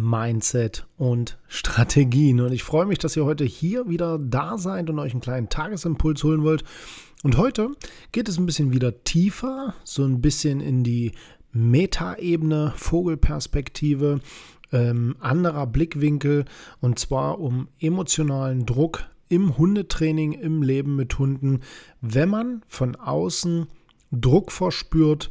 Mindset und Strategien. Und ich freue mich, dass ihr heute hier wieder da seid und euch einen kleinen Tagesimpuls holen wollt. Und heute geht es ein bisschen wieder tiefer, so ein bisschen in die Metaebene, Vogelperspektive, ähm, anderer Blickwinkel und zwar um emotionalen Druck im Hundetraining, im Leben mit Hunden, wenn man von außen Druck verspürt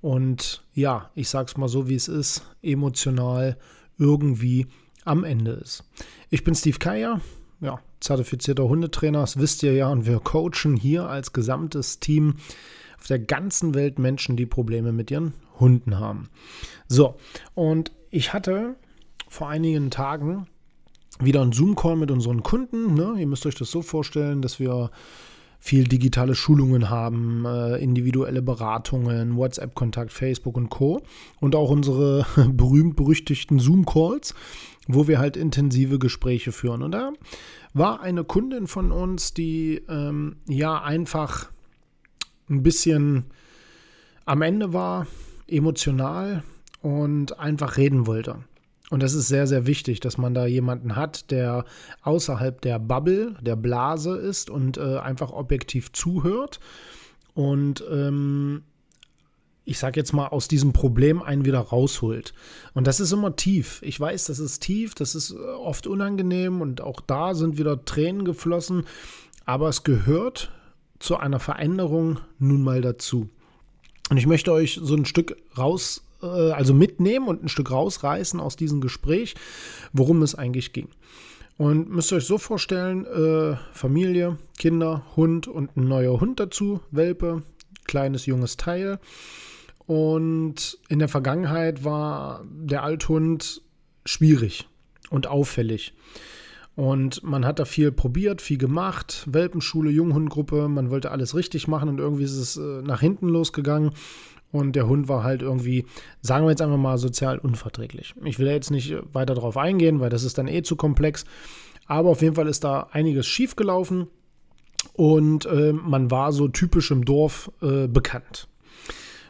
und ja, ich sag's mal so, wie es ist, emotional irgendwie am Ende ist. Ich bin Steve Keier, ja, zertifizierter Hundetrainer, das wisst ihr ja, und wir coachen hier als gesamtes Team auf der ganzen Welt Menschen, die Probleme mit ihren Hunden haben. So, und ich hatte vor einigen Tagen wieder einen Zoom-Call mit unseren Kunden. Ne? Ihr müsst euch das so vorstellen, dass wir viel digitale Schulungen haben, äh, individuelle Beratungen, WhatsApp-Kontakt, Facebook und Co. Und auch unsere berühmt-berüchtigten Zoom-Calls, wo wir halt intensive Gespräche führen. Und da war eine Kundin von uns, die ähm, ja einfach ein bisschen am Ende war, emotional und einfach reden wollte. Und das ist sehr, sehr wichtig, dass man da jemanden hat, der außerhalb der Bubble, der Blase ist und äh, einfach objektiv zuhört und ähm, ich sage jetzt mal, aus diesem Problem einen wieder rausholt. Und das ist immer tief. Ich weiß, das ist tief, das ist äh, oft unangenehm und auch da sind wieder Tränen geflossen, aber es gehört zu einer Veränderung nun mal dazu. Und ich möchte euch so ein Stück raus äh, also mitnehmen und ein Stück rausreißen aus diesem Gespräch, worum es eigentlich ging. Und müsst ihr euch so vorstellen, äh, Familie, Kinder, Hund und ein neuer Hund dazu, Welpe, kleines junges Teil. Und in der Vergangenheit war der Althund schwierig und auffällig. Und man hat da viel probiert, viel gemacht. Welpenschule, Junghundgruppe, man wollte alles richtig machen und irgendwie ist es äh, nach hinten losgegangen. Und der Hund war halt irgendwie, sagen wir jetzt einfach mal, sozial unverträglich. Ich will jetzt nicht weiter darauf eingehen, weil das ist dann eh zu komplex. Aber auf jeden Fall ist da einiges schiefgelaufen und äh, man war so typisch im Dorf äh, bekannt.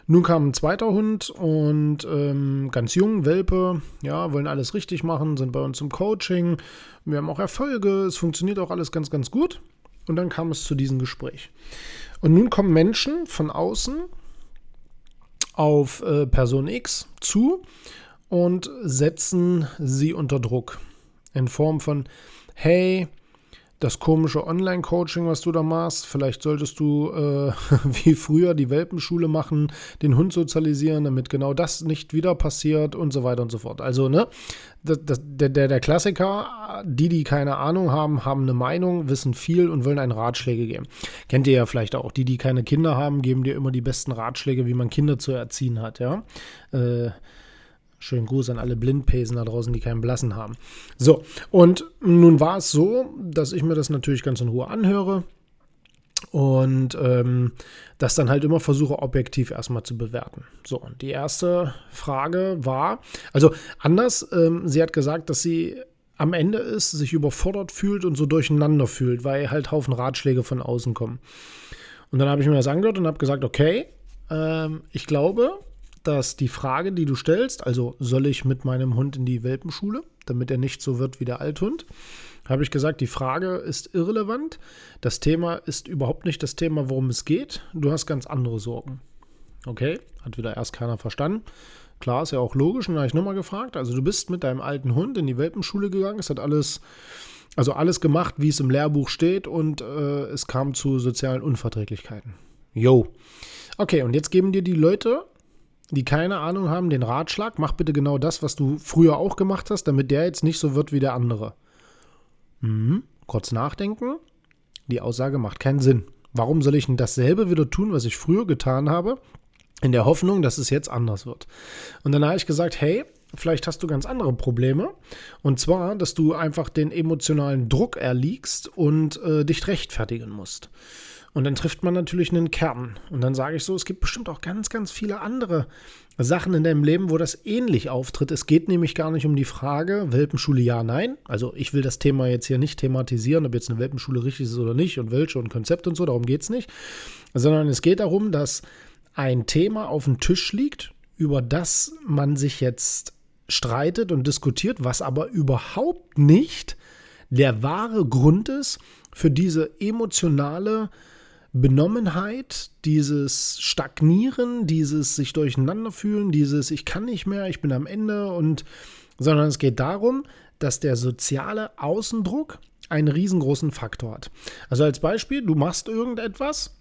Nun kam ein zweiter Hund und ähm, ganz jung, Welpe, ja, wollen alles richtig machen, sind bei uns im Coaching. Wir haben auch Erfolge, es funktioniert auch alles ganz, ganz gut. Und dann kam es zu diesem Gespräch. Und nun kommen Menschen von außen auf äh, Person X zu und setzen sie unter Druck. In Form von, hey, das komische Online-Coaching, was du da machst, vielleicht solltest du äh, wie früher die Welpenschule machen, den Hund sozialisieren, damit genau das nicht wieder passiert und so weiter und so fort. Also, ne, das, das, der, der Klassiker, die, die keine Ahnung haben, haben eine Meinung, wissen viel und wollen einen Ratschläge geben. Kennt ihr ja vielleicht auch. Die, die keine Kinder haben, geben dir immer die besten Ratschläge, wie man Kinder zu erziehen hat, ja. Äh, Schönen Gruß an alle Blindpesen da draußen, die keinen Blassen haben. So, und nun war es so, dass ich mir das natürlich ganz in Ruhe anhöre und ähm, das dann halt immer versuche, objektiv erstmal zu bewerten. So, und die erste Frage war, also anders, ähm, sie hat gesagt, dass sie am Ende ist, sich überfordert fühlt und so durcheinander fühlt, weil halt Haufen Ratschläge von außen kommen. Und dann habe ich mir das angehört und habe gesagt, okay, ähm, ich glaube, dass die Frage, die du stellst, also soll ich mit meinem Hund in die Welpenschule, damit er nicht so wird wie der Althund, habe ich gesagt, die Frage ist irrelevant. Das Thema ist überhaupt nicht das Thema, worum es geht. Du hast ganz andere Sorgen. Okay, hat wieder erst keiner verstanden. Klar, ist ja auch logisch. Und da habe ich nochmal gefragt. Also, du bist mit deinem alten Hund in die Welpenschule gegangen. Es hat alles, also alles gemacht, wie es im Lehrbuch steht. Und äh, es kam zu sozialen Unverträglichkeiten. Jo. Okay, und jetzt geben dir die Leute die keine Ahnung haben, den Ratschlag, mach bitte genau das, was du früher auch gemacht hast, damit der jetzt nicht so wird wie der andere. Mhm. Kurz nachdenken. Die Aussage macht keinen Sinn. Warum soll ich denn dasselbe wieder tun, was ich früher getan habe, in der Hoffnung, dass es jetzt anders wird? Und dann habe ich gesagt, hey, vielleicht hast du ganz andere Probleme. Und zwar, dass du einfach den emotionalen Druck erliegst und äh, dich rechtfertigen musst. Und dann trifft man natürlich einen Kern. Und dann sage ich so, es gibt bestimmt auch ganz, ganz viele andere Sachen in deinem Leben, wo das ähnlich auftritt. Es geht nämlich gar nicht um die Frage, Welpenschule ja, nein. Also ich will das Thema jetzt hier nicht thematisieren, ob jetzt eine Welpenschule richtig ist oder nicht und welche und Konzept und so, darum geht es nicht. Sondern es geht darum, dass ein Thema auf dem Tisch liegt, über das man sich jetzt streitet und diskutiert, was aber überhaupt nicht der wahre Grund ist für diese emotionale Benommenheit, dieses Stagnieren, dieses sich durcheinander fühlen, dieses ich kann nicht mehr, ich bin am Ende und sondern es geht darum, dass der soziale Außendruck einen riesengroßen Faktor hat. Also als Beispiel, du machst irgendetwas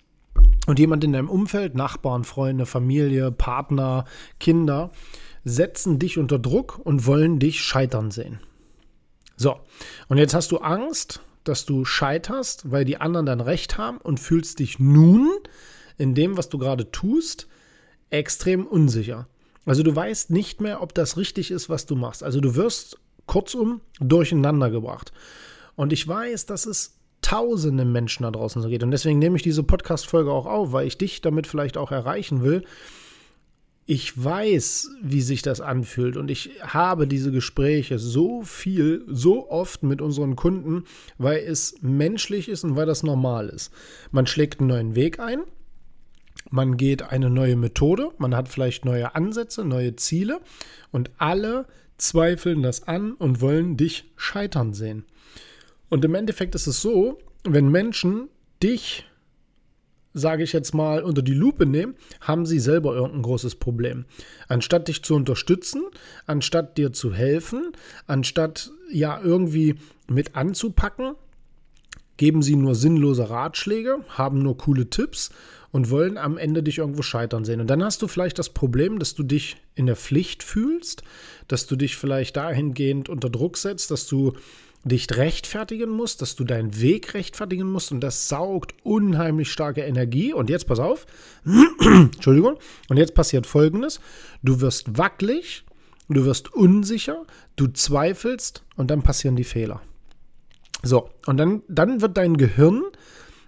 und jemand in deinem Umfeld, Nachbarn, Freunde, Familie, Partner, Kinder, setzen dich unter Druck und wollen dich scheitern sehen. So, und jetzt hast du Angst, dass du scheiterst, weil die anderen dann recht haben und fühlst dich nun in dem, was du gerade tust, extrem unsicher. Also du weißt nicht mehr, ob das richtig ist, was du machst. Also du wirst kurzum durcheinander gebracht. Und ich weiß, dass es tausende Menschen da draußen so geht. Und deswegen nehme ich diese Podcast-Folge auch auf, weil ich dich damit vielleicht auch erreichen will, ich weiß, wie sich das anfühlt und ich habe diese Gespräche so viel, so oft mit unseren Kunden, weil es menschlich ist und weil das normal ist. Man schlägt einen neuen Weg ein, man geht eine neue Methode, man hat vielleicht neue Ansätze, neue Ziele und alle zweifeln das an und wollen dich scheitern sehen. Und im Endeffekt ist es so, wenn Menschen dich sage ich jetzt mal, unter die Lupe nehmen, haben sie selber irgendein großes Problem. Anstatt dich zu unterstützen, anstatt dir zu helfen, anstatt ja irgendwie mit anzupacken, geben sie nur sinnlose Ratschläge, haben nur coole Tipps und wollen am Ende dich irgendwo scheitern sehen. Und dann hast du vielleicht das Problem, dass du dich in der Pflicht fühlst, dass du dich vielleicht dahingehend unter Druck setzt, dass du dich rechtfertigen musst, dass du deinen Weg rechtfertigen musst und das saugt unheimlich starke Energie. Und jetzt pass auf, Entschuldigung, und jetzt passiert Folgendes, du wirst wackelig, du wirst unsicher, du zweifelst und dann passieren die Fehler. So, und dann, dann wird dein Gehirn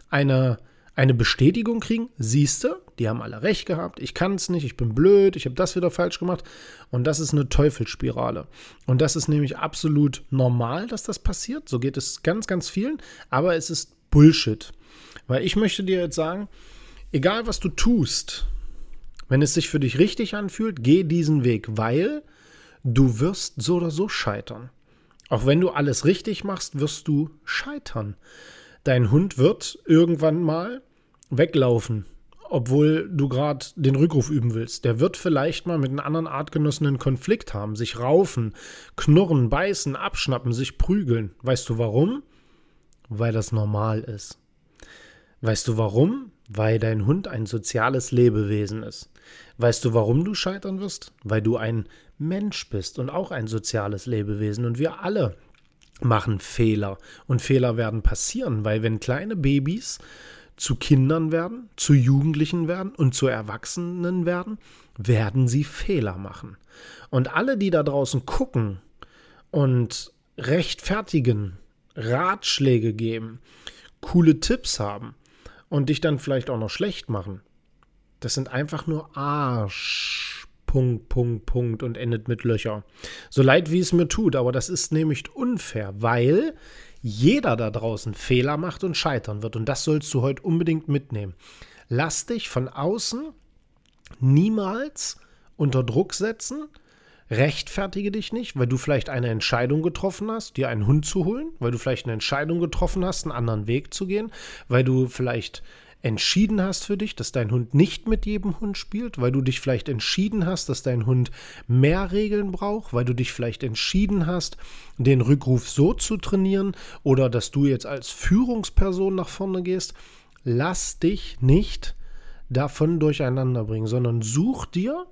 eine eine Bestätigung kriegen, siehst du, die haben alle recht gehabt, ich kann es nicht, ich bin blöd, ich habe das wieder falsch gemacht. Und das ist eine Teufelsspirale. Und das ist nämlich absolut normal, dass das passiert. So geht es ganz, ganz vielen. Aber es ist Bullshit. Weil ich möchte dir jetzt sagen, egal was du tust, wenn es sich für dich richtig anfühlt, geh diesen Weg, weil du wirst so oder so scheitern. Auch wenn du alles richtig machst, wirst du scheitern. Dein Hund wird irgendwann mal weglaufen, obwohl du gerade den Rückruf üben willst. Der wird vielleicht mal mit einem anderen Artgenossen einen Konflikt haben, sich raufen, knurren, beißen, abschnappen, sich prügeln. Weißt du warum? Weil das normal ist. Weißt du warum? Weil dein Hund ein soziales Lebewesen ist. Weißt du, warum du scheitern wirst? Weil du ein Mensch bist und auch ein soziales Lebewesen. Und wir alle machen Fehler. Und Fehler werden passieren, weil wenn kleine Babys zu Kindern werden, zu Jugendlichen werden und zu Erwachsenen werden, werden sie Fehler machen. Und alle, die da draußen gucken und rechtfertigen, Ratschläge geben, coole Tipps haben und dich dann vielleicht auch noch schlecht machen, das sind einfach nur Arsch. Punkt, Punkt, Punkt und endet mit Löcher. So leid wie es mir tut, aber das ist nämlich unfair, weil jeder da draußen Fehler macht und scheitern wird. Und das sollst du heute unbedingt mitnehmen. Lass dich von außen niemals unter Druck setzen. Rechtfertige dich nicht, weil du vielleicht eine Entscheidung getroffen hast, dir einen Hund zu holen, weil du vielleicht eine Entscheidung getroffen hast, einen anderen Weg zu gehen, weil du vielleicht entschieden hast für dich, dass dein Hund nicht mit jedem Hund spielt, weil du dich vielleicht entschieden hast, dass dein Hund mehr Regeln braucht, weil du dich vielleicht entschieden hast, den Rückruf so zu trainieren oder dass du jetzt als Führungsperson nach vorne gehst, lass dich nicht davon durcheinander bringen, sondern such dir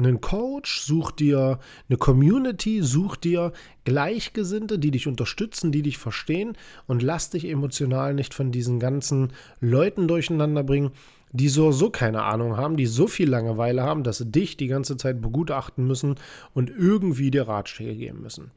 einen Coach, such dir eine Community, such dir Gleichgesinnte, die dich unterstützen, die dich verstehen und lass dich emotional nicht von diesen ganzen Leuten durcheinander bringen, die so, so keine Ahnung haben, die so viel Langeweile haben, dass sie dich die ganze Zeit begutachten müssen und irgendwie dir Ratschläge geben müssen.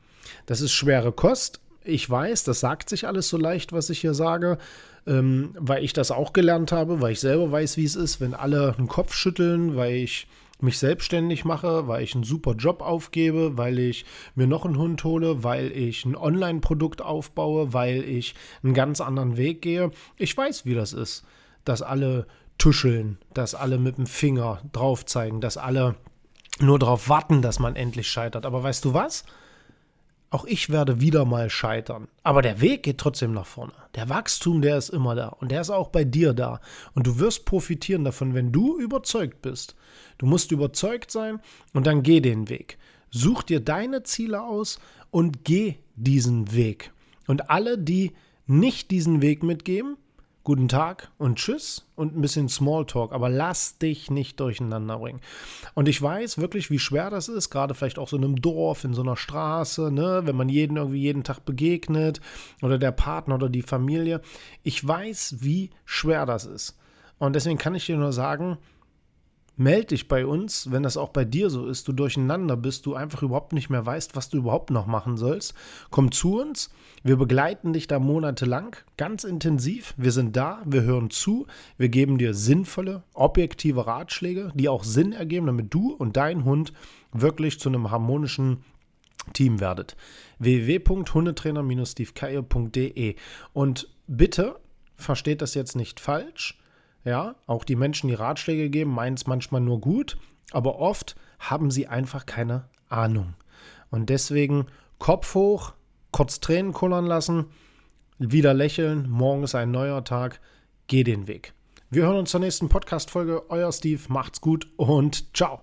Das ist schwere Kost. Ich weiß, das sagt sich alles so leicht, was ich hier sage, ähm, weil ich das auch gelernt habe, weil ich selber weiß, wie es ist, wenn alle den Kopf schütteln, weil ich mich selbstständig mache, weil ich einen super Job aufgebe, weil ich mir noch einen Hund hole, weil ich ein Online-Produkt aufbaue, weil ich einen ganz anderen Weg gehe. Ich weiß, wie das ist, dass alle tuscheln, dass alle mit dem Finger drauf zeigen, dass alle nur darauf warten, dass man endlich scheitert. Aber weißt du was? Auch ich werde wieder mal scheitern. Aber der Weg geht trotzdem nach vorne. Der Wachstum, der ist immer da. Und der ist auch bei dir da. Und du wirst profitieren davon, wenn du überzeugt bist. Du musst überzeugt sein und dann geh den Weg. Such dir deine Ziele aus und geh diesen Weg. Und alle, die nicht diesen Weg mitgeben, guten Tag und tschüss und ein bisschen Smalltalk, aber lass dich nicht durcheinander bringen. Und ich weiß wirklich, wie schwer das ist, gerade vielleicht auch so in einem Dorf, in so einer Straße, ne, wenn man jeden irgendwie jeden Tag begegnet oder der Partner oder die Familie. Ich weiß, wie schwer das ist. Und deswegen kann ich dir nur sagen, Meld dich bei uns, wenn das auch bei dir so ist, du durcheinander bist, du einfach überhaupt nicht mehr weißt, was du überhaupt noch machen sollst. Komm zu uns, wir begleiten dich da monatelang, ganz intensiv. Wir sind da, wir hören zu, wir geben dir sinnvolle, objektive Ratschläge, die auch Sinn ergeben, damit du und dein Hund wirklich zu einem harmonischen Team werdet. www.hundetrainer-stevekeier.de Und bitte versteht das jetzt nicht falsch ja, auch die Menschen, die Ratschläge geben, meinen es manchmal nur gut, aber oft haben sie einfach keine Ahnung. Und deswegen Kopf hoch, kurz Tränen kullern lassen, wieder lächeln, morgen ist ein neuer Tag, geh den Weg. Wir hören uns zur nächsten Podcast-Folge. Euer Steve, macht's gut und ciao.